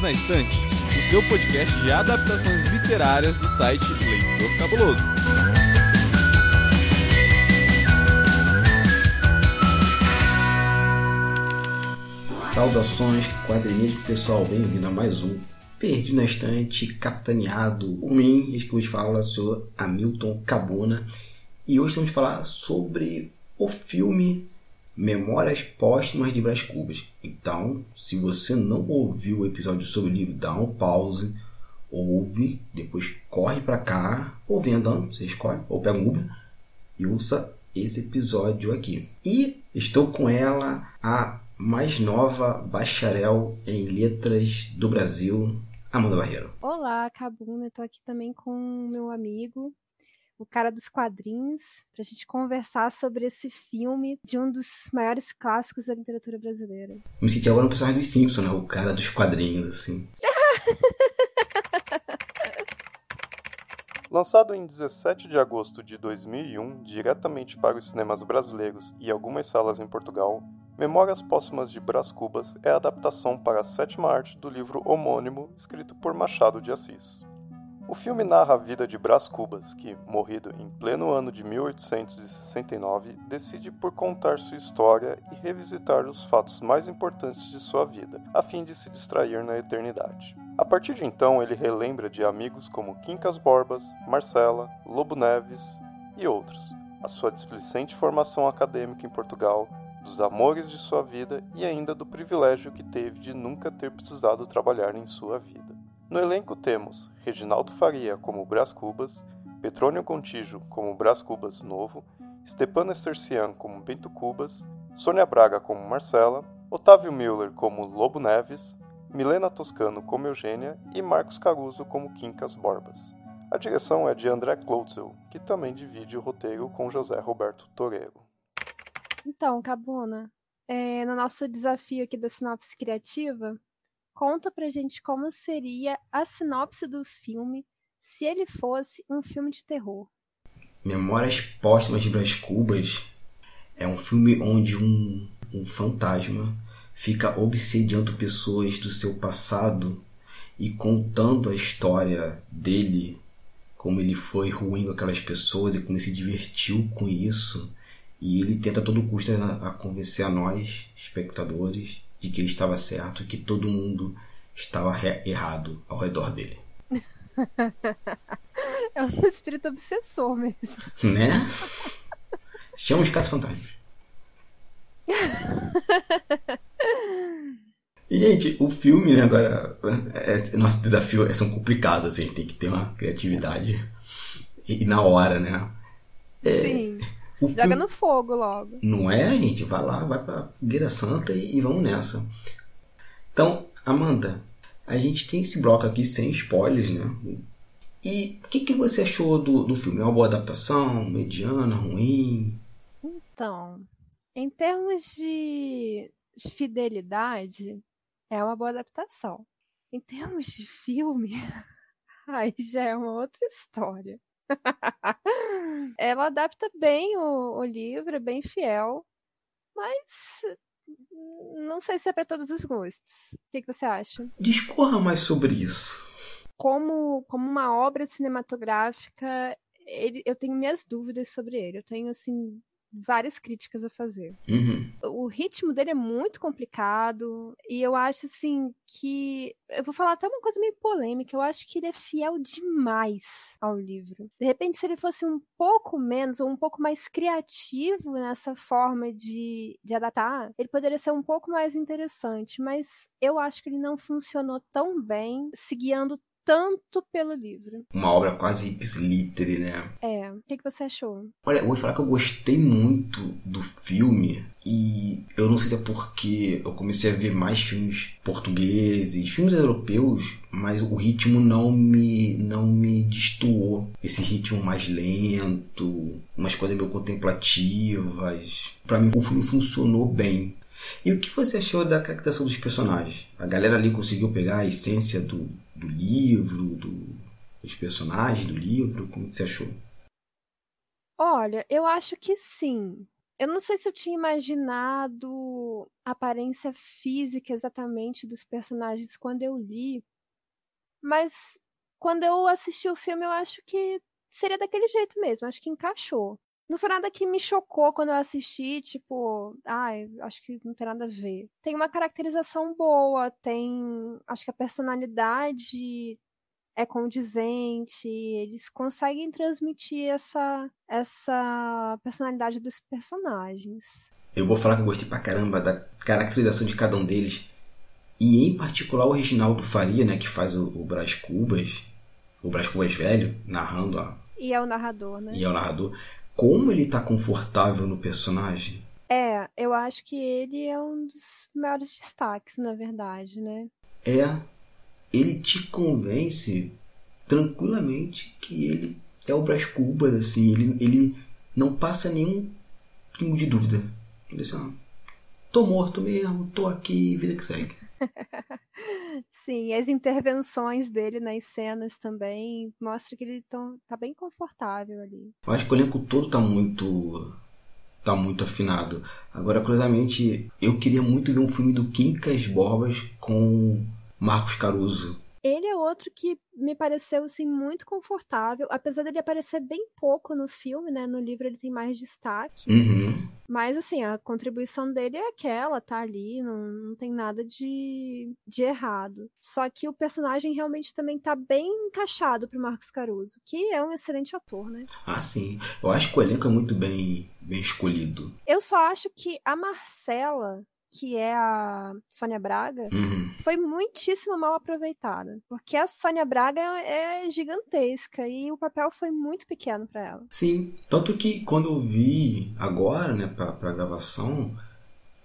Livros na Estante, o seu podcast de adaptações literárias do site Leitor Cabuloso. Saudações, quadrinismo pessoal, bem-vindo a mais um Perdido na Estante, capitaneado por mim, que vos fala, sou Hamilton Cabuna, e hoje vamos falar sobre o filme Memórias Póstumas de Brás Cubas. Então, se você não ouviu o episódio sobre o livro, dá um pause, ouve, depois corre para cá, ou vem andando, você escolhe, ou pega um Uber e ouça esse episódio aqui. E estou com ela, a mais nova bacharel em letras do Brasil, Amanda Barreiro. Olá, Cabuna, tô aqui também com meu amigo o cara dos quadrinhos, para a gente conversar sobre esse filme de um dos maiores clássicos da literatura brasileira. Me senti agora um personagem dos Simpsons, né? O cara dos quadrinhos, assim. Lançado em 17 de agosto de 2001, diretamente para os cinemas brasileiros e algumas salas em Portugal, Memórias Póstumas de Brás Cubas é a adaptação para a sétima arte do livro homônimo escrito por Machado de Assis. O filme narra a vida de Brás Cubas, que, morrido em pleno ano de 1869, decide por contar sua história e revisitar os fatos mais importantes de sua vida, a fim de se distrair na eternidade. A partir de então, ele relembra de amigos como Quincas Borbas, Marcela, Lobo Neves e outros, a sua displicente formação acadêmica em Portugal, dos amores de sua vida e ainda do privilégio que teve de nunca ter precisado trabalhar em sua vida. No elenco temos Reginaldo Faria como Brás Cubas, Petrônio Contígio como Brás Cubas Novo, Stepan Estercian como Bento Cubas, Sônia Braga como Marcela, Otávio Müller como Lobo Neves, Milena Toscano como Eugênia e Marcos Caruso como Quincas Borbas. A direção é de André Klotzel, que também divide o roteiro com José Roberto Torero. Então, Cabuna, é, no nosso desafio aqui da sinopse criativa, Conta pra gente como seria a sinopse do filme se ele fosse um filme de terror. Memórias Póstumas de Brás Cubas é um filme onde um, um fantasma fica obsediando pessoas do seu passado e contando a história dele, como ele foi ruim com aquelas pessoas e como ele se divertiu com isso. E ele tenta a todo custo a, a convencer a nós, espectadores, de que ele estava certo e que todo mundo estava errado ao redor dele. é um espírito obsessor mesmo. Né? Chama os caça-fantasmas. E, gente, o filme, né, agora. É, nosso desafio é, são complicados, assim, a gente tem que ter uma criatividade. E, e na hora, né? É, Sim. Joga filme... no fogo logo. Não é, gente? Vai lá, vai pra Fogueira Santa e, e vamos nessa. Então, Amanda, a gente tem esse bloco aqui sem spoilers, né? E o que, que você achou do, do filme? É uma boa adaptação? Mediana? Ruim? Então, em termos de fidelidade, é uma boa adaptação. Em termos de filme, aí já é uma outra história. Ela adapta bem o, o livro, é bem fiel, mas não sei se é para todos os gostos. O que, que você acha? Discorra mais sobre isso. Como, como uma obra cinematográfica, ele, eu tenho minhas dúvidas sobre ele. Eu tenho, assim, várias críticas a fazer. Uhum. O ritmo dele é muito complicado e eu acho assim que eu vou falar até uma coisa meio polêmica. Eu acho que ele é fiel demais ao livro. De repente, se ele fosse um pouco menos ou um pouco mais criativo nessa forma de, de adaptar, ele poderia ser um pouco mais interessante. Mas eu acho que ele não funcionou tão bem, se guiando tanto pelo livro. Uma obra quase ipsilítere, né? É. O que, que você achou? Olha, eu vou falar que eu gostei muito do filme e eu não sei se é porque eu comecei a ver mais filmes portugueses, filmes europeus, mas o ritmo não me não me destoou. Esse ritmo mais lento, umas coisas meio contemplativas. Para mim o filme funcionou bem. E o que você achou da caracterização dos personagens? A galera ali conseguiu pegar a essência do, do livro, do, dos personagens do livro? Como você achou? Olha, eu acho que sim. Eu não sei se eu tinha imaginado a aparência física exatamente dos personagens quando eu li, mas quando eu assisti o filme eu acho que seria daquele jeito mesmo, acho que encaixou. Não foi nada que me chocou quando eu assisti, tipo, ai, ah, acho que não tem nada a ver. Tem uma caracterização boa, tem. Acho que a personalidade é condizente, eles conseguem transmitir essa, essa personalidade dos personagens. Eu vou falar que eu gostei pra caramba da caracterização de cada um deles. E em particular o Reginaldo Faria, né, que faz o, o Brás Cubas, o Brás Cubas velho, narrando a. E é o narrador, né? E é o narrador como ele tá confortável no personagem. É, eu acho que ele é um dos maiores destaques, na verdade, né? É, ele te convence tranquilamente que ele é o Brás Cubas, assim, ele, ele não passa nenhum pingo de dúvida. Ele assim, tô morto mesmo, tô aqui, vida que segue. Sim, as intervenções dele nas cenas também mostra que ele tão, tá bem confortável ali. Eu acho que o elenco todo tá muito tá muito afinado. Agora, curiosamente, eu queria muito ver um filme do Quincas Borbas com Marcos Caruso. Ele é outro que me pareceu assim muito confortável, apesar dele aparecer bem pouco no filme, né? No livro ele tem mais destaque. Uhum. Mas assim, a contribuição dele é aquela, tá ali, não, não tem nada de, de errado. Só que o personagem realmente também tá bem encaixado pro Marcos Caruso, que é um excelente ator, né? Ah, sim. Eu acho que o elenco é muito bem, bem escolhido. Eu só acho que a Marcela que é a Sônia Braga, uhum. foi muitíssimo mal aproveitada. Porque a Sônia Braga é gigantesca e o papel foi muito pequeno para ela. Sim, tanto que quando eu vi agora, né, pra, pra gravação,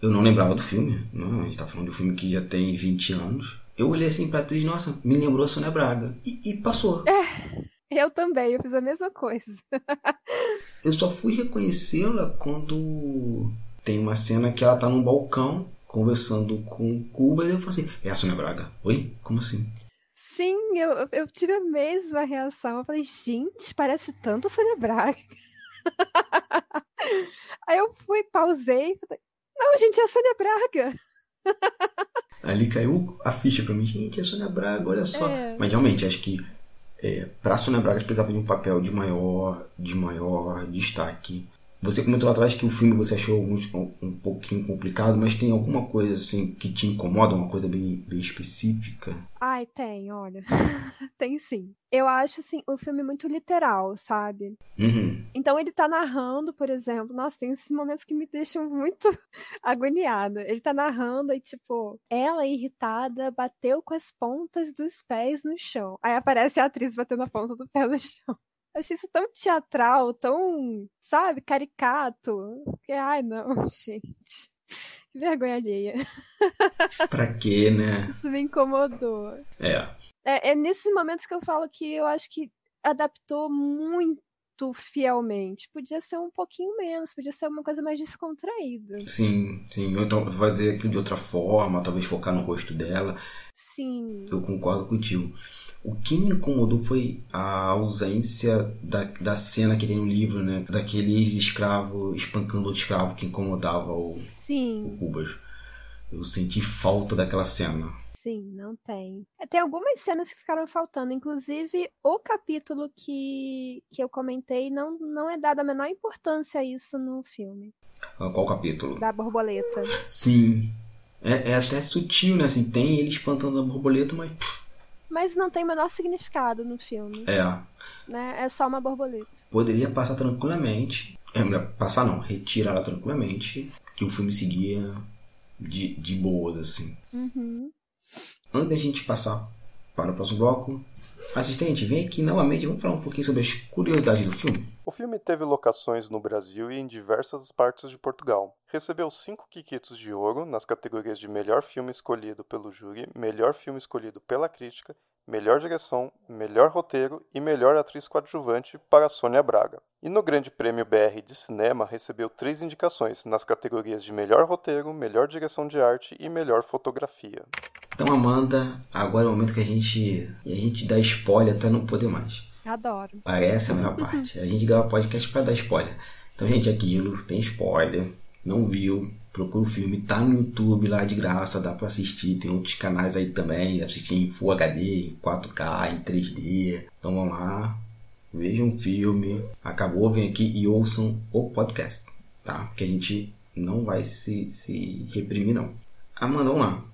eu não lembrava do filme. Não, a gente tá falando de um filme que já tem 20 anos. Eu olhei assim pra atriz, nossa, me lembrou a Sônia Braga. E, e passou. É. Eu também, eu fiz a mesma coisa. eu só fui reconhecê-la quando tem uma cena que ela tá num balcão conversando com Cuba e eu falo assim, é a Sônia Braga. Oi? Como assim? Sim, eu, eu tive a mesma reação. Eu falei, gente, parece tanto a Sônia Braga. Aí eu fui, pausei falei, não, gente, é a Sônia Braga. Ali caiu a ficha pra mim, gente, é a Sônia Braga, olha só. É. Mas realmente, acho que é, pra Sônia Braga precisava de um papel de maior, de maior destaque você comentou atrás que o filme você achou um, um pouquinho complicado, mas tem alguma coisa assim que te incomoda, uma coisa bem, bem específica? Ai, tem, olha. tem sim. Eu acho assim, o filme muito literal, sabe? Uhum. Então ele tá narrando, por exemplo, nossa, tem esses momentos que me deixam muito agoniada. Ele tá narrando e, tipo, ela irritada bateu com as pontas dos pés no chão. Aí aparece a atriz batendo a ponta do pé no chão achei isso tão teatral, tão, sabe, caricato. Que, ai, não, gente. Que vergonha alheia. pra quê, né? Isso me incomodou. É. é. É nesses momentos que eu falo que eu acho que adaptou muito fielmente. Podia ser um pouquinho menos, podia ser uma coisa mais descontraída. Sim, sim. Ou então fazer aquilo de outra forma, talvez focar no rosto dela. Sim. Eu concordo contigo. O que me incomodou foi a ausência da, da cena que tem no livro, né? Daquele ex-escravo espancando outro escravo que incomodava o, Sim. o Cubas. Eu senti falta daquela cena. Sim, não tem. É, tem algumas cenas que ficaram faltando. Inclusive, o capítulo que, que eu comentei não, não é dado a menor importância a isso no filme. Ah, qual capítulo? Da borboleta. Sim. É, é até sutil, né? Assim, tem ele espantando a borboleta, mas. Mas não tem o menor significado no filme. É. Né? É só uma borboleta. Poderia passar tranquilamente. É, passar não, retirar ela tranquilamente. Que o filme seguia de, de boas, assim. Uhum. Antes da gente passar para o próximo bloco, assistente, vem aqui novamente, vamos falar um pouquinho sobre as curiosidades do filme. O filme teve locações no Brasil e em diversas partes de Portugal. Recebeu cinco Quiquitos de Ouro nas categorias de Melhor Filme Escolhido pelo Júri, Melhor Filme Escolhido pela Crítica, Melhor Direção, Melhor Roteiro e Melhor Atriz Coadjuvante para Sônia Braga. E no Grande Prêmio BR de Cinema recebeu três indicações nas categorias de Melhor Roteiro, Melhor Direção de Arte e Melhor Fotografia. Então, Amanda, agora é o momento que a gente, a gente dá spoiler até não poder mais. Adoro. Ah, essa é a melhor parte. A gente grava podcast para dar spoiler. Então, gente, aquilo, tem spoiler, não viu, procura o filme, tá no YouTube lá de graça, dá para assistir, tem outros canais aí também, assistir em Full HD, em 4K, em 3D. Então vamos lá, vejam o filme, acabou, vem aqui e ouçam o podcast, tá? Porque a gente não vai se, se reprimir não. Amanda, vamos lá.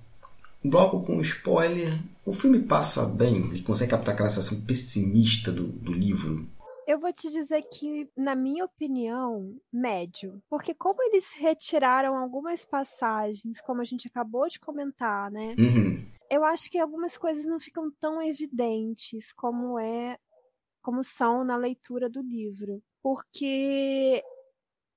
Bloco com spoiler. O filme passa bem? Ele consegue captar aquela sensação pessimista do, do livro? Eu vou te dizer que, na minha opinião, médio. Porque como eles retiraram algumas passagens, como a gente acabou de comentar, né? Uhum. Eu acho que algumas coisas não ficam tão evidentes como é como são na leitura do livro. Porque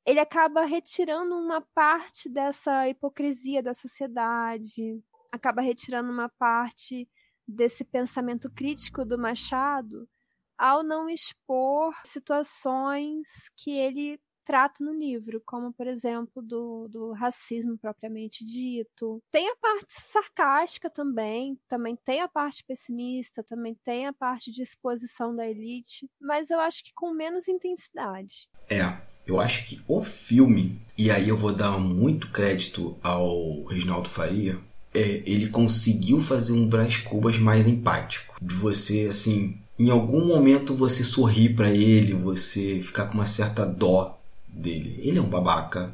ele acaba retirando uma parte dessa hipocrisia da sociedade, acaba retirando uma parte desse pensamento crítico do Machado ao não expor situações que ele trata no livro, como por exemplo do, do racismo propriamente dito. Tem a parte sarcástica também, também tem a parte pessimista, também tem a parte de exposição da elite, mas eu acho que com menos intensidade. É, eu acho que o filme, e aí eu vou dar muito crédito ao Reginaldo Faria, é, ele conseguiu fazer um Brás Cubas mais empático. De você, assim, em algum momento você sorrir para ele, você ficar com uma certa dó dele. Ele é um babaca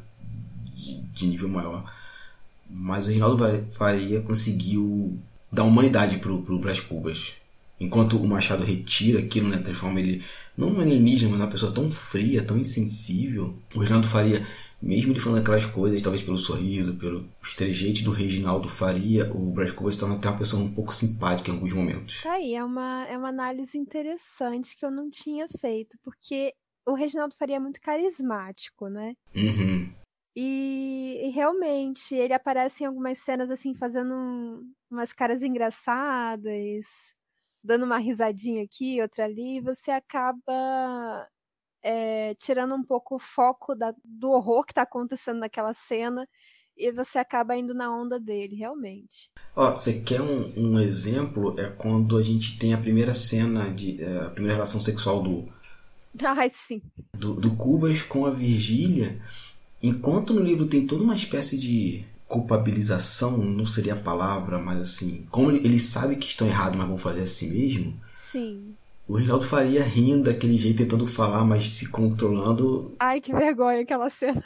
de, de nível maior, mas o Reinaldo Faria conseguiu dar humanidade pro, pro Brás Cubas. Enquanto o Machado retira aquilo, né, transforma ele não num alienígena, mas numa pessoa tão fria, tão insensível. O Reinaldo Faria mesmo ele falando aquelas coisas, talvez pelo sorriso, pelo trejeito do Reginaldo Faria, o Brad Cooper se torna até uma pessoa um pouco simpática em alguns momentos. Tá aí, é uma, é uma análise interessante que eu não tinha feito, porque o Reginaldo Faria é muito carismático, né? Uhum. E, e, realmente, ele aparece em algumas cenas assim, fazendo um, umas caras engraçadas, dando uma risadinha aqui, outra ali, e você acaba é, tirando um pouco o foco da, do horror que está acontecendo naquela cena e você acaba indo na onda dele, realmente. Ó, você quer um, um, exemplo? É quando a gente tem a primeira cena de é, a primeira relação sexual do Ai, sim. Do, do Cubas com a Virgília, enquanto no livro tem toda uma espécie de culpabilização, não seria a palavra, mas assim, como eles sabem que estão errados, mas vão fazer assim mesmo. Sim. O Reginaldo Faria rindo daquele jeito, tentando falar, mas se controlando. Ai, que vergonha aquela cena.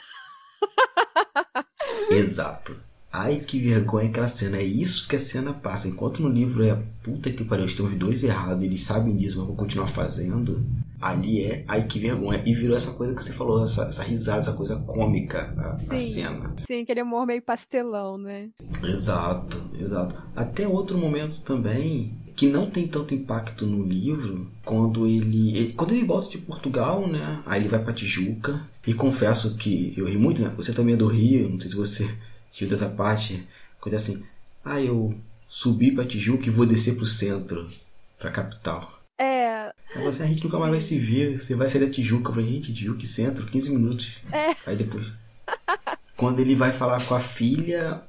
Exato. Ai, que vergonha aquela cena. É isso que a cena passa. Enquanto no livro é puta que pariu, estão os dois errados, eles sabem disso, mas vão continuar fazendo. Ali é, ai, que vergonha. E virou essa coisa que você falou, essa, essa risada, essa coisa cômica, a, sim, a cena. Sim, aquele humor meio pastelão, né? Exato, exato. Até outro momento também que não tem tanto impacto no livro quando ele, ele, quando ele volta de Portugal, né? Aí ele vai para Tijuca e confesso que eu ri muito, né? Você também é do Rio, não sei se você riu dessa parte, coisa assim. Ah, eu subi para Tijuca e vou descer pro centro, pra capital. É. Aí você, a gente nunca mais vai se ver, você vai sair da Tijuca. Eu falei, gente, Tijuca e centro, 15 minutos. É. Aí depois. quando ele vai falar com a filha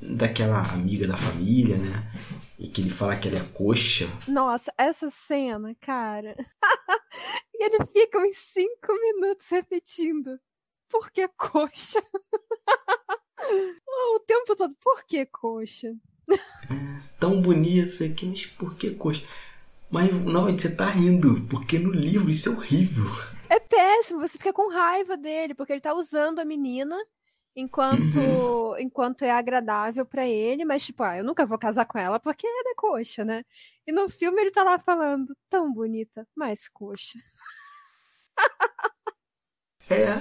daquela amiga da família, né? E que ele fala que ela é coxa. Nossa, essa cena, cara. e ele fica uns cinco minutos repetindo. Por que coxa? o tempo todo, por que coxa? É, tão bonito isso aqui, mas por que coxa? Mas não, você tá rindo, porque no livro isso é horrível. É péssimo, você fica com raiva dele, porque ele tá usando a menina enquanto uhum. enquanto é agradável para ele, mas tipo, ah, eu nunca vou casar com ela porque ela é coxa, né? E no filme ele tá lá falando, tão bonita, mas coxa. é,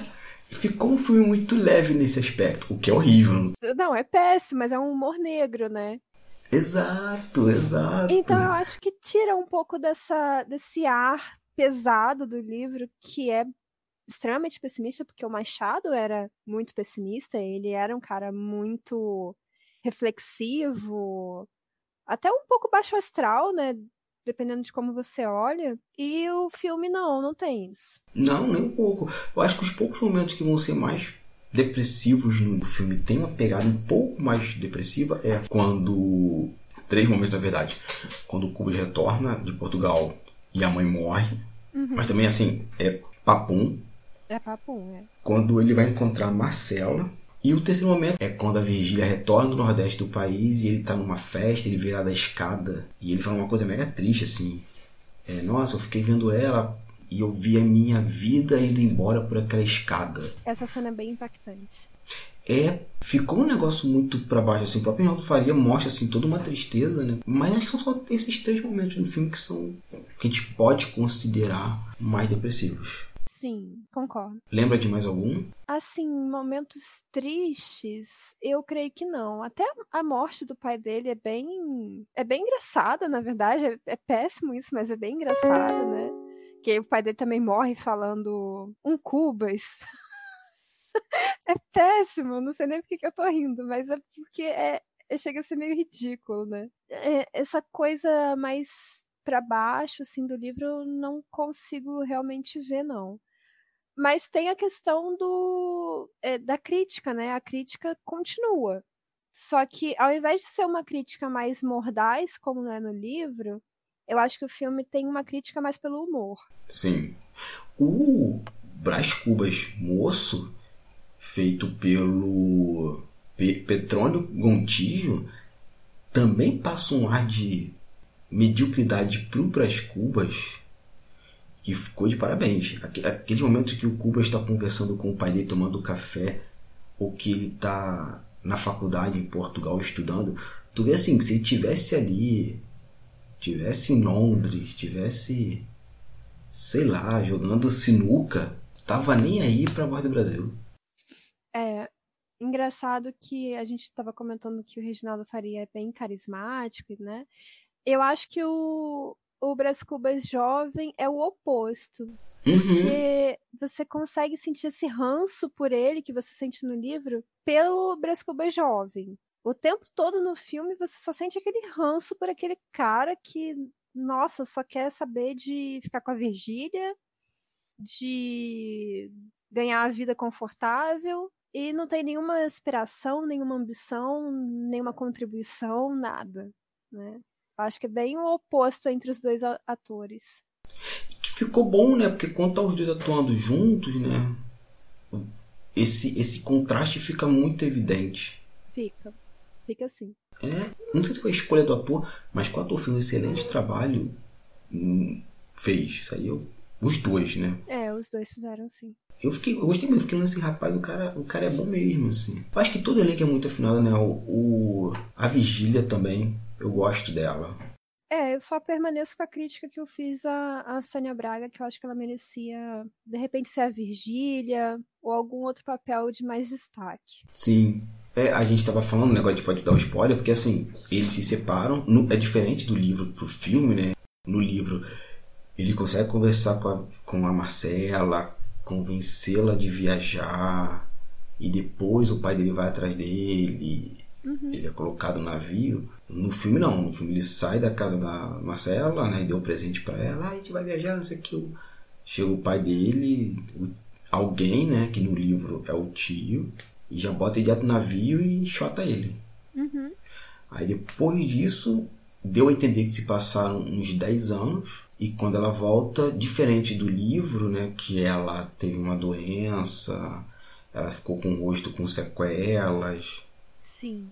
ficou um filme muito leve nesse aspecto, o que é horrível. Não, é péssimo, mas é um humor negro, né? Exato, exato. Então eu acho que tira um pouco dessa desse ar pesado do livro que é extremamente pessimista, porque o Machado era muito pessimista, ele era um cara muito reflexivo, até um pouco baixo astral, né? Dependendo de como você olha. E o filme não, não tem isso. Não, nem um pouco. Eu acho que os poucos momentos que vão ser mais depressivos no filme tem uma pegada um pouco mais depressiva é quando três momentos na verdade quando o Cubas retorna de Portugal e a mãe morre uhum. mas também assim é papum É papum, é. Quando ele vai encontrar Marcela. E o terceiro momento é quando a Virgília retorna do nordeste do país e ele tá numa festa, ele vê lá da escada e ele fala uma coisa mega triste assim. É, Nossa, eu fiquei vendo ela e eu vi a minha vida indo embora por aquela escada. Essa cena é bem impactante. É, ficou um negócio muito para baixo assim. O próprio Reinaldo Faria mostra assim toda uma tristeza, né? Mas acho que são só esses três momentos do filme que são que a gente pode considerar mais depressivos. Sim, concordo. Lembra de mais algum? Assim, momentos tristes, eu creio que não. Até a morte do pai dele é bem. É bem engraçada, na verdade. É, é péssimo isso, mas é bem engraçado, né? Que o pai dele também morre falando um Cubas. é péssimo, não sei nem por que eu tô rindo, mas é porque é, é, chega a ser meio ridículo, né? É, essa coisa mais para baixo assim do livro eu não consigo realmente ver não mas tem a questão do é, da crítica, né? A crítica continua. Só que ao invés de ser uma crítica mais mordaz, como é no livro, eu acho que o filme tem uma crítica mais pelo humor. Sim. O Brás Cubas Moço, feito pelo Petrônio Gontijo, também passa um ar de mediocridade pro Brás Cubas que ficou de parabéns. Aquele momento que o Cuba está conversando com o pai dele tomando café, ou que ele está na faculdade em Portugal estudando, tu vê assim, que se ele tivesse ali, tivesse em Londres, tivesse, sei lá, jogando sinuca, tava nem aí pra voz do Brasil. É, engraçado que a gente estava comentando que o Reginaldo Faria é bem carismático, né? Eu acho que o, o Brás Cubas jovem é o oposto. Uhum. Porque você consegue sentir esse ranço por ele que você sente no livro pelo Brás Cubas jovem. O tempo todo no filme você só sente aquele ranço por aquele cara que, nossa, só quer saber de ficar com a Virgília, de ganhar a vida confortável e não tem nenhuma aspiração, nenhuma ambição, nenhuma contribuição, nada, né? Acho que é bem o oposto entre os dois atores. Que ficou bom, né? Porque quando tá os dois atuando juntos, né? Esse, esse contraste fica muito evidente. Fica. Fica assim. É, não sei se foi a escolha do ator, mas o ator fez um excelente trabalho. Hum, fez. Eu, os dois, né? É, os dois fizeram sim. Eu, fiquei, eu gostei muito, fiquei nesse rapaz, o cara, o cara é bom mesmo, assim. Eu acho que todo elenco é muito afinado, né? O, o, a Vigília também eu gosto dela. É, eu só permaneço com a crítica que eu fiz a, a Sônia Braga, que eu acho que ela merecia, de repente, ser a Virgília ou algum outro papel de mais destaque. Sim. É, a gente estava falando, né, agora a gente pode dar um spoiler, porque assim, eles se separam, no, é diferente do livro pro filme, né? No livro, ele consegue conversar com a, com a Marcela, convencê-la de viajar, e depois o pai dele vai atrás dele, uhum. ele é colocado no navio. No filme não, no filme ele sai da casa da Marcela, né, e deu um presente para ela, ah, a gente vai viajar, não sei o que. Chega o pai dele, alguém, né, que no livro é o tio, e já bota ele dentro do navio e enxota ele. Uhum. Aí depois disso, deu a entender que se passaram uns 10 anos, e quando ela volta, diferente do livro, né, que ela teve uma doença, ela ficou com o rosto com sequelas. Sim.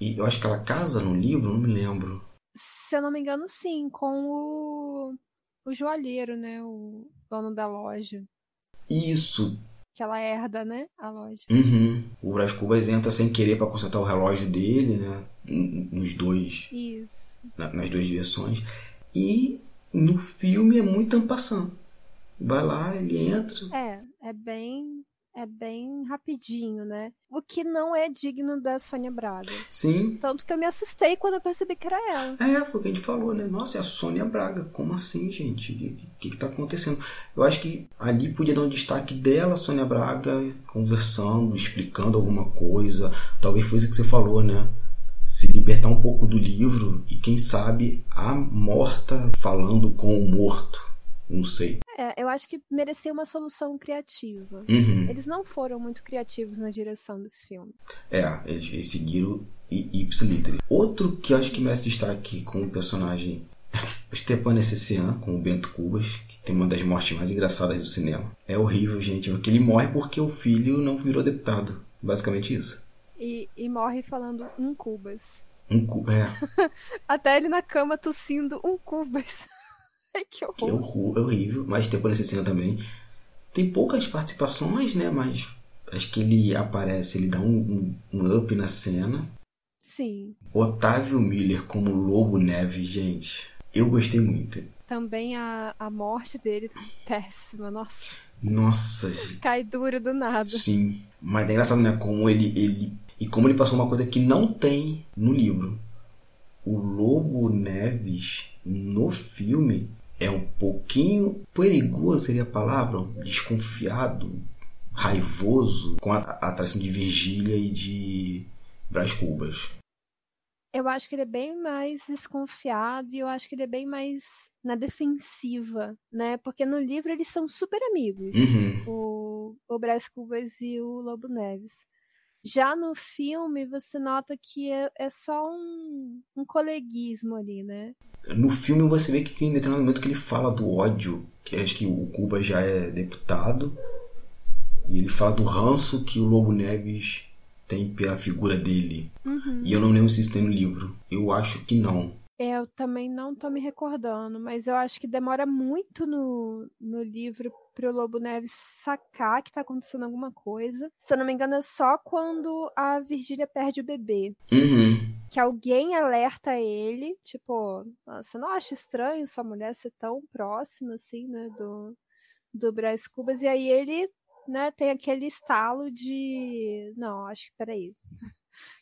E eu acho que ela casa no livro, não me lembro. Se eu não me engano, sim, com o, o joalheiro, né? O dono da loja. Isso. Que ela herda, né? A loja. Uhum. O Brás Cubas entra sem querer para consertar o relógio dele, né? Nos dois. Isso. Na, nas duas versões. E no filme é muito ampassando. Vai lá, ele entra. É, é bem é bem rapidinho, né? O que não é digno da Sônia Braga. Sim. Tanto que eu me assustei quando eu percebi que era ela. É, foi o que a gente falou, né? Nossa, é a Sônia Braga. Como assim, gente? O que, que, que tá acontecendo? Eu acho que ali podia dar um destaque dela, Sônia Braga, conversando, explicando alguma coisa. Talvez foi isso que você falou, né? se libertar um pouco do livro e quem sabe a morta falando com o morto. Não sei. É, eu acho que merecia uma solução criativa. Uhum. Eles não foram muito criativos na direção desse filme. É, eles, seguiram ipsiliter. Outro que eu acho que merece destaque com um personagem Stepan Necessian, com o Bento Cubas, que tem uma das mortes mais engraçadas do cinema. É horrível, gente, porque ele morre porque o filho não virou deputado. Basicamente isso. E, e morre falando um Cubas. Um cu... É. Até ele na cama tossindo um Cubas. que horror. Que horror, é horrível. Mas Stepan Necessian também. Tem poucas participações, né? Mas acho que ele aparece, ele dá um, um, um up na cena. Sim. Otávio Miller como Lobo Neve, gente. Eu gostei muito. Também a, a morte dele péssima, nossa. Nossa. Cai duro do nada. Sim. Mas é engraçado, né? Como ele, ele. E como ele passou uma coisa que não tem no livro. O Lobo Neves, no filme, é um pouquinho perigoso, seria a palavra? Desconfiado, raivoso, com a, atração de Virgília e de Brás Cubas. Eu acho que ele é bem mais desconfiado e eu acho que ele é bem mais na defensiva, né? Porque no livro eles são super amigos, Uhum. o, o Brás Cubas e o Lobo Neves. Já no filme, você nota que é, é só um, um coleguismo ali, né? No filme você vê que tem determinado momento que ele fala do ódio, que acho que o Cuba já é deputado, e ele fala do ranço que o Lobo Neves tem pela figura dele. Uhum. E eu não lembro se isso tem no livro. Eu acho que não. É, Eu também não tô me recordando, mas eu acho que demora muito no, no livro pro Lobo Neves sacar que tá acontecendo alguma coisa. Se eu não me engano, é só quando a Virgília perde o bebê. Uhum. Que alguém alerta ele, tipo, "Ah, você não acha estranho sua mulher ser tão próxima assim, né, do, do Brás Cubas? E aí ele, né, tem aquele estalo de. Não, acho que peraí.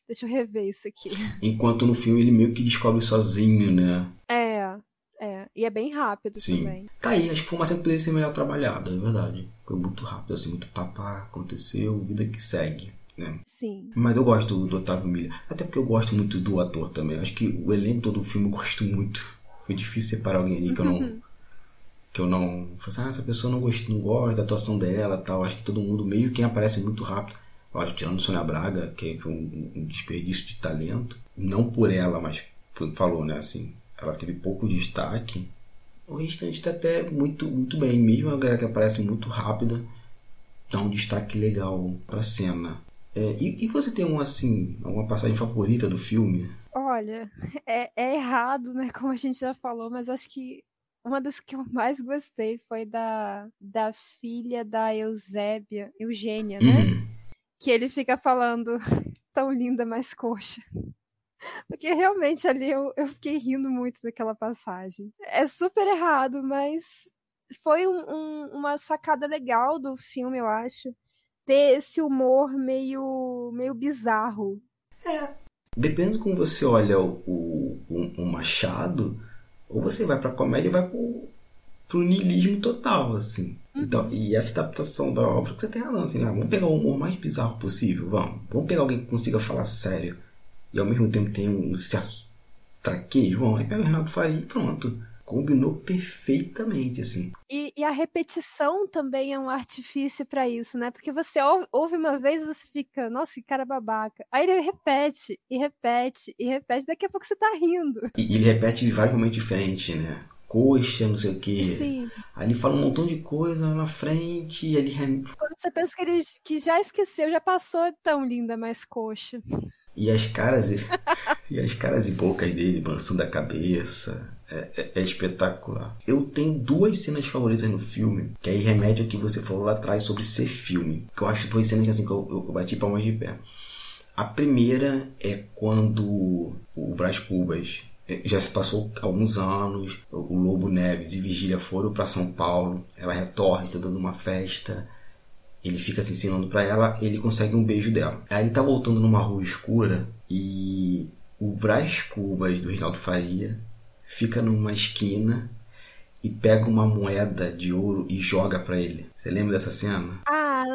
Deixa eu rever isso aqui. Enquanto no filme ele meio que descobre sozinho, né? É, é. E é bem rápido Sim. também. Tá aí, acho que foi uma cena que poderia ser melhor trabalhada, é verdade. Foi muito rápido, assim, muito papá, aconteceu, vida que segue, né? Sim. Mas eu gosto do, do Otávio Miller. Até porque eu gosto muito do ator também. Acho que o elenco todo do filme eu gosto muito. Foi difícil separar alguém ali que eu não. Que eu não. Falei assim, ah, essa pessoa não gosta, não gosta da atuação dela tal. Acho que todo mundo, meio quem aparece muito rápido. Eu acho, tirando Sônia Braga, que foi um, um desperdício de talento. Não por ela, mas falou, né? Assim, ela teve pouco destaque. O restante tá até muito, muito bem. Mesmo a galera que aparece muito rápida, dá um destaque legal pra cena. É, e, e você tem um, assim, alguma passagem favorita do filme? Olha, é, é errado, né? Como a gente já falou, mas acho que uma das que eu mais gostei foi da, da filha da Eusébia, Eugênia, né? Uhum. Que ele fica falando tão linda, mas coxa. Porque realmente ali eu, eu fiquei rindo muito daquela passagem. É super errado, mas foi um- um- uma sacada legal do filme, eu acho. Ter esse humor meio, meio bizarro. Depende de como você olha o, o, o- Machado, ou você vai pra comédia ou vai pro, pro niilismo total, assim. Então, e essa adaptação da obra, que você tem razão, assim, ah, vamos pegar o humor mais bizarro possível, vamos. Vamos pegar alguém que consiga falar sério e ao mesmo tempo tem um certo traquejo, vamos. Aí pega o Renato Faria e pronto. Combinou perfeitamente, assim. E, e a repetição também é um artifício pra isso, né? Porque você ou- ouve uma vez e você fica, nossa, que cara babaca. Aí ele repete, e repete, e repete. Daqui a pouco você tá rindo. E ele repete em vários momentos diferentes, né? Coxa, não sei o quê. Sim. Aí ele fala um montão de coisa lá na frente e ele Quando você pensa que ele que já esqueceu, já passou tão linda, mais coxa. E as caras e, e as caras e bocas dele balançando a cabeça. É, é- é espetacular. Eu tenho duas cenas favoritas no filme, que aí remete ao que você falou lá atrás sobre ser filme. Que eu acho duas cenas que, assim, que eu, eu bati palmas de pé. A primeira é quando o Brás Cubas já se passou alguns anos, o Lobo Neves e Vigília foram para São Paulo, ela retorna, está dando uma festa, ele fica se ensinando pra ela, ele consegue um beijo dela. Aí ele tá voltando numa rua escura e o Brás Cubas do Reinaldo Faria fica numa esquina e pega uma moeda de ouro e joga pra ele. Você lembra dessa cena?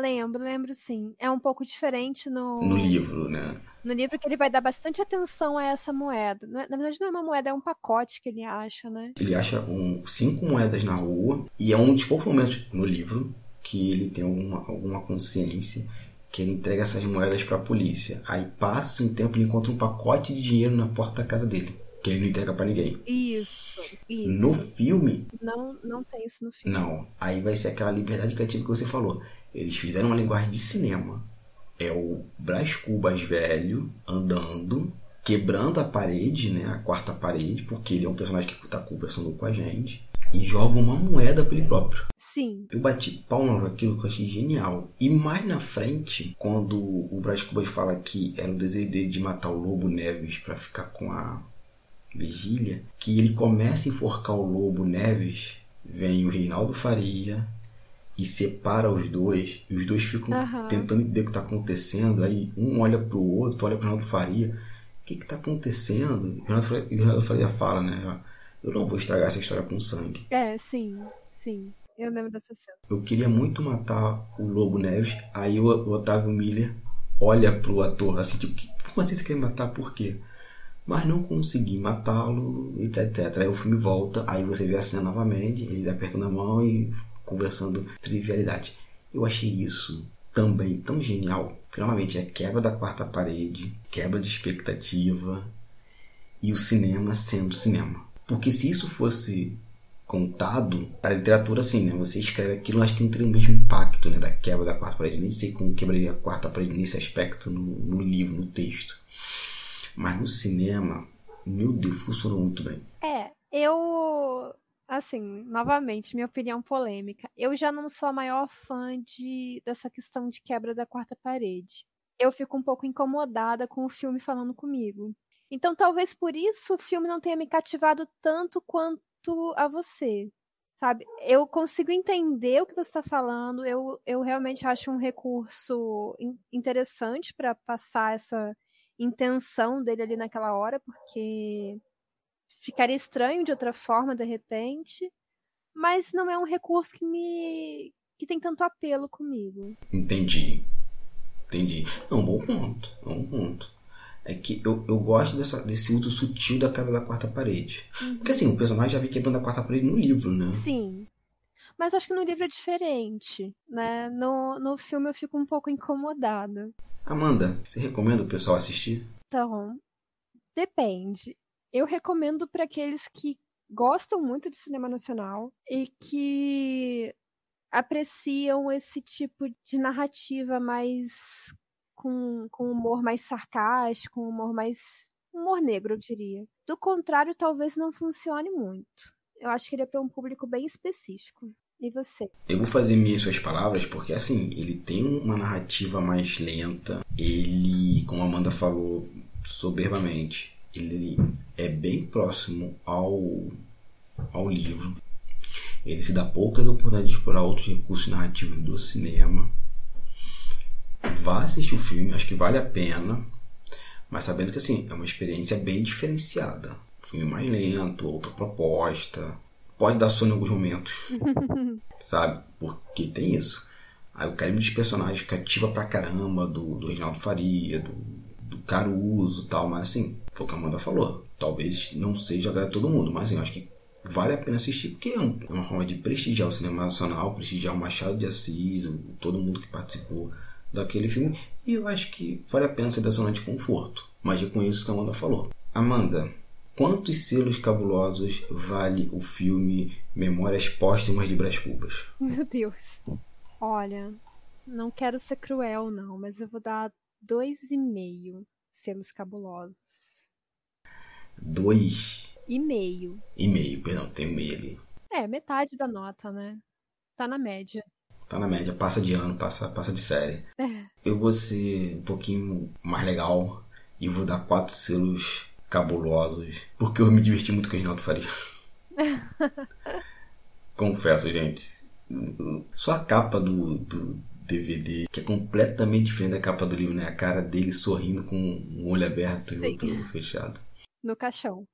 Lembro, lembro sim. É um pouco diferente no, No livro, né? no livro que ele vai dar bastante atenção a essa moeda. É- Na verdade, não é uma moeda, é um pacote que ele acha, né? Ele acha um, cinco moedas na rua e é um dos poucos momentos no livro que ele tem alguma, alguma consciência que ele entrega essas moedas para a polícia. Aí passa-se um tempo e encontra um pacote de dinheiro na porta da casa dele. que ele não entrega pra ninguém. Isso, isso. No filme, Não, não tem isso no filme. não. Aí vai ser aquela liberdade criativa que você falou. Eles fizeram uma linguagem de cinema. É o Brás Cubas velho andando, quebrando a parede, né? A quarta parede, porque ele é um personagem que tá conversando com a gente. E joga uma moeda pra ele próprio. Sim, Eu bati palma naquilo que eu achei genial. E mais na frente, quando o Brás Cubas fala que era o desejo dele de matar o Lobo Neves pra ficar com a Vigília, que ele começa a enforcar o Lobo Neves, vem o Reinaldo Faria e separa os dois, e os dois ficam Aham. tentando entender o que está acontecendo, aí um olha pro outro, olha pro Reinaldo Faria, o que que tá acontecendo? E o Reinaldo Faria, o Faria fala, né, eu não vou estragar essa história com sangue. é, sim, sim. Eu lembro dessa cena. Eu queria muito matar o Lobo Neves. Aí o, o Otávio Miller olha pro ator assim, tipo, "Que- como assim você quer matar? Por quê? Mas não consegui matá-lo, etc, etc. Aí o filme volta, aí você vê a cena novamente, eles apertando a mão e conversando trivialidade. Eu achei isso também tão genial. Finalmente, é quebra da quarta parede, quebra de expectativa e o cinema sendo cinema. Porque se isso fosse contado, a literatura assim, né? Você escreve aquilo, acho que não teria o mesmo impacto, né? Da quebra da quarta parede. Nem sei como quebraria a quarta parede nesse aspecto no, no livro, no texto. Mas no cinema, meu Deus, funcionou muito bem. É, eu. Assim, novamente, minha opinião polêmica. Eu já não sou a maior fã de, dessa questão de quebra da quarta parede. Eu fico um pouco incomodada com o filme falando comigo. Então, talvez por isso o filme não tenha me cativado tanto quanto a você. Sabe? Eu consigo entender o que você está falando. Eu, eu realmente acho um recurso in- interessante para passar essa intenção dele ali naquela hora, porque ficaria estranho de outra forma de repente, mas não é um recurso que me que tem tanto apelo comigo. Entendi. Entendi. É um bom ponto. É um ponto. É que eu, eu gosto dessa, desse uso sutil da quebra da quarta parede. Porque assim, o personagem já vem quebrando a quarta parede no livro, né? Sim. Mas acho que no livro é diferente, né? No, no filme eu fico um pouco incomodada. Amanda, você recomenda o pessoal assistir? Então, depende. Eu recomendo para aqueles que gostam muito de cinema nacional e que apreciam esse tipo de narrativa mais com, com humor mais sarcástico, um humor mais humor negro, eu diria. Do contrário, talvez não funcione muito. Eu acho que ele é para um público bem específico. E você? Eu vou fazer minhas suas palavras porque, assim, ele tem uma narrativa mais lenta. Ele, como a Amanda falou soberbamente, ele é bem próximo ao, ao livro. Ele se dá poucas oportunidades de explorar outros recursos narrativos do cinema. Vá assistir o filme, acho que vale a pena. Mas sabendo que, assim, é uma experiência bem diferenciada. Filme mais lento, outra proposta. Pode dar sono em alguns momentos sabe? Porque tem isso. Aí o carinho dos personagens cativa pra caramba, do, do Reginaldo Faria, do, do Caruso e tal, mas assim, foi o que a Amanda falou. Talvez não seja agrado a todo mundo, mas assim, eu acho que vale a pena assistir, porque é, um- é uma forma de prestigiar o cinema nacional, prestigiar o Machado de Assis, todo mundo que participou daquele filme, e eu acho que vale a pena ser da zona de conforto. Mas reconheço o que a Amanda falou. Amanda, quantos selos cabulosos vale o filme Memórias Póstumas de Brás Cubas? Meu Deus. Olha, não quero ser cruel, não, mas eu vou dar dois e meio selos cabulosos. Dois E meio. e meio, perdão, tem um meio ali. É, metade da nota, né? Tá na média. Tá na média, passa de ano, passa, passa de série. É. Eu vou ser um pouquinho mais legal e vou dar quatro selos cabulosos, porque eu me diverti muito com o Reginaldo Faria. Confesso, gente. Só a capa do, do DVD, que é completamente diferente da capa do livro, né? A cara dele sorrindo com um olho aberto e Sim. outro fechado. No caixão.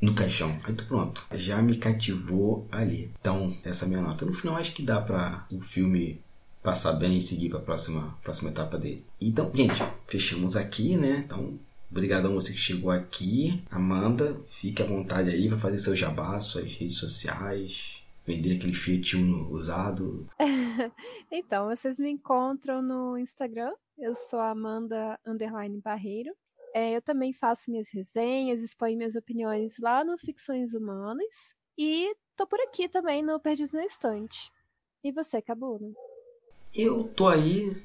no caixão. Aí tô pronto. Já me cativou ali. Então, essa é a minha nota. No final, acho que dá pra o filme passar bem e seguir pra próxima, próxima etapa dele. Então, gente, fechamos aqui, né? Então, obrigadão você que chegou aqui. Amanda, fique à vontade aí pra fazer seu jabá, suas redes sociais, vender aquele Fiat Uno usado. Então, vocês me encontram no Instagram. Eu sou Amanda Barreiro. É, eu também faço minhas resenhas, exponho minhas opiniões lá no Ficções Humanas. E tô por aqui também no Perdidos na Estante. E você, Cabuna? Eu tô aí,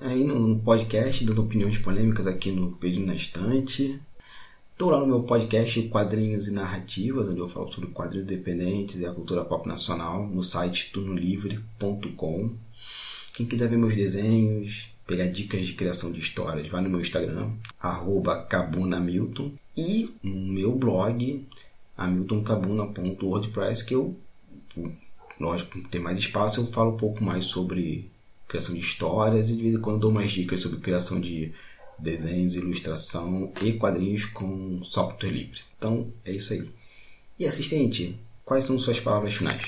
aí no podcast, dando opiniões polêmicas aqui no Perdidos na Estante. Tô lá no meu podcast Quadrinhos e Narrativas, onde eu falo sobre quadrinhos independentes e a cultura pop nacional, no site turnolivre.com. Quem quiser ver meus desenhos, pegar dicas de criação de histórias, vai no meu Instagram, cabunamilton, e no meu blog, hamiltoncabuna.wordpress, que eu, lógico, tem mais espaço, eu falo um pouco mais sobre criação de histórias e de vez em quando dou umas dicas sobre criação de desenhos, ilustração e quadrinhos com software livre. Então, é isso aí. E assistente, quais são suas palavras finais?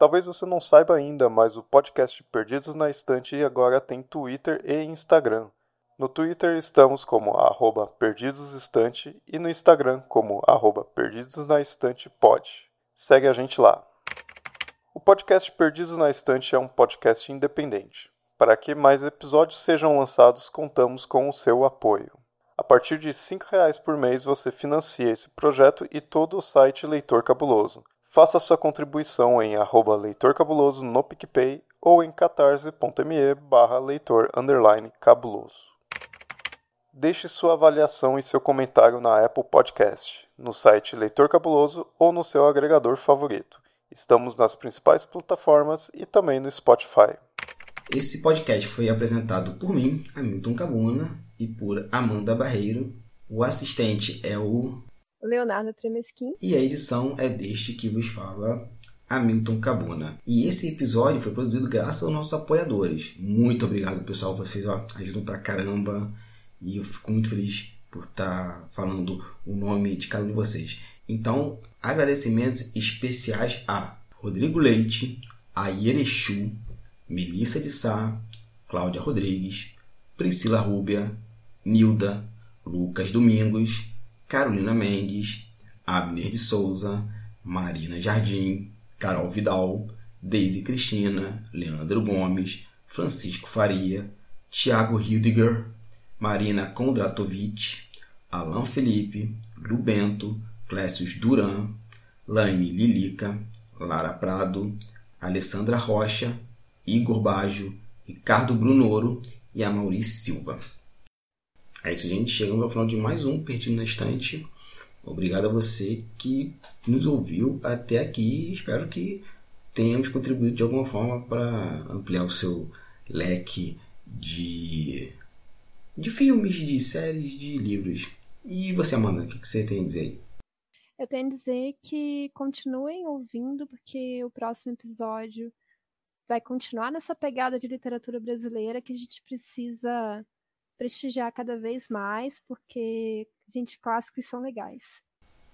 Talvez você não saiba ainda, mas o podcast Perdidos na Estante agora tem Twitter e Instagram. No Twitter estamos como arroba perdidosestante e no Instagram como arroba perdidosnaestantepod. Segue a gente lá. O podcast Perdidos na Estante é um podcast independente. Para que mais episódios sejam lançados, contamos com o seu apoio. A partir de R$ 5,00 por mês você financia esse projeto e todo o site Leitor Cabuloso. Faça sua contribuição em arroba leitorcabuloso no PicPay ou em catarse.me barra leitor cabuloso. Deixe sua avaliação e seu comentário na Apple Podcast, no site Leitor Cabuloso ou no seu agregador favorito. Estamos nas principais plataformas e também no Spotify. Esse podcast foi apresentado por mim, Hamilton Cabuna, e por Amanda Barreiro. O assistente é o Leonardo Tremesquim. E a edição é deste que vos fala, Hamilton Cabuna. E esse episódio foi produzido graças aos nossos apoiadores. Muito obrigado, pessoal. Vocês ó, ajudam pra caramba. E eu fico muito feliz por estar tá falando o nome de cada um de vocês. Então, agradecimentos especiais a Rodrigo Leite, a Yerechu, Melissa de Sá, Cláudia Rodrigues, Priscila Rúbia, Nilda, Lucas Domingos, Carolina Mendes, Abner de Souza, Marina Jardim, Carol Vidal, Deise Cristina, Leandro Gomes, Francisco Faria, Tiago Hildiger, Marina Kondratovic, Alain Felipe, Lubento, Clécius Duran, Laine Lilica, Lara Prado, Alessandra Rocha, Igor Bajo, Ricardo Brunoro e a Maurício Silva. É isso, gente. Chegamos ao final de mais um Perdido na Estante. Obrigado a você que nos ouviu até aqui. Espero que tenhamos contribuído de alguma forma para ampliar o seu leque de, de filmes, de séries, de livros. E você, Amanda, o que você tem a dizer aí? Eu tenho a dizer que continuem ouvindo, porque o próximo episódio vai continuar nessa pegada de literatura brasileira que a gente precisa prestigiar cada vez mais, porque, gente, clássicos são legais.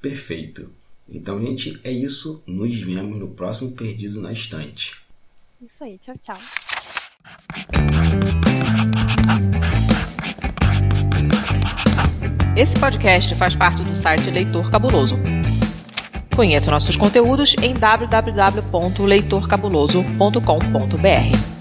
Perfeito. Então, gente, é isso. Nos vemos no próximo Perdido na Estante. Isso aí. Tchau, tchau. Esse podcast faz parte do site Leitor Cabuloso. Conheça nossos conteúdos em www.leitorcabuloso.com.br.